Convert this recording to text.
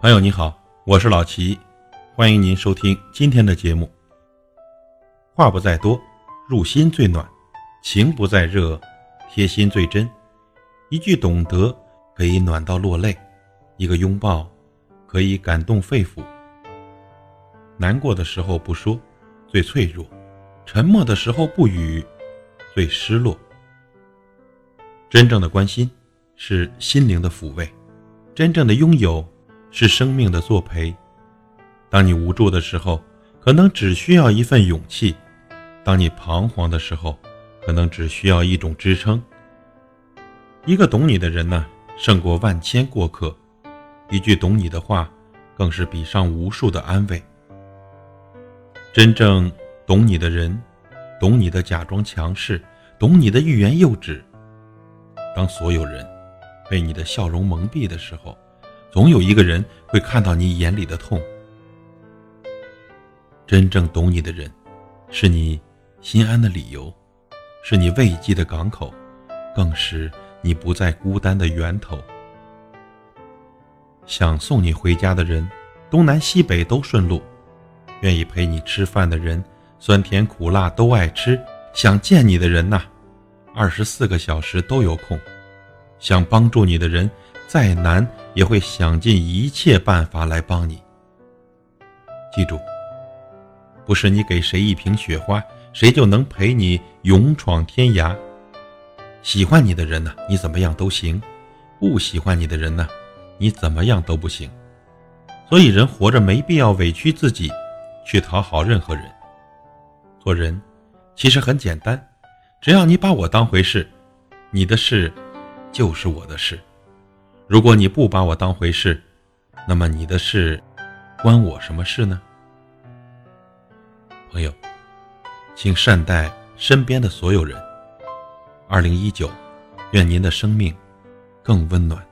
朋友你好，我是老齐，欢迎您收听今天的节目。话不在多，入心最暖；情不在热，贴心最真。一句懂得可以暖到落泪，一个拥抱可以感动肺腑。难过的时候不说，最脆弱；沉默的时候不语，最失落。真正的关心是心灵的抚慰，真正的拥有。是生命的作陪。当你无助的时候，可能只需要一份勇气；当你彷徨的时候，可能只需要一种支撑。一个懂你的人呢，胜过万千过客；一句懂你的话，更是比上无数的安慰。真正懂你的人，懂你的假装强势，懂你的欲言又止。当所有人被你的笑容蒙蔽的时候，总有一个人会看到你眼里的痛。真正懂你的人，是你心安的理由，是你慰藉的港口，更是你不再孤单的源头。想送你回家的人，东南西北都顺路；愿意陪你吃饭的人，酸甜苦辣都爱吃；想见你的人呐，二十四个小时都有空；想帮助你的人。再难也会想尽一切办法来帮你。记住，不是你给谁一瓶雪花，谁就能陪你勇闯天涯。喜欢你的人呢，你怎么样都行；不喜欢你的人呢，你怎么样都不行。所以，人活着没必要委屈自己，去讨好任何人。做人其实很简单，只要你把我当回事，你的事就是我的事。如果你不把我当回事，那么你的事关我什么事呢？朋友，请善待身边的所有人。二零一九，愿您的生命更温暖。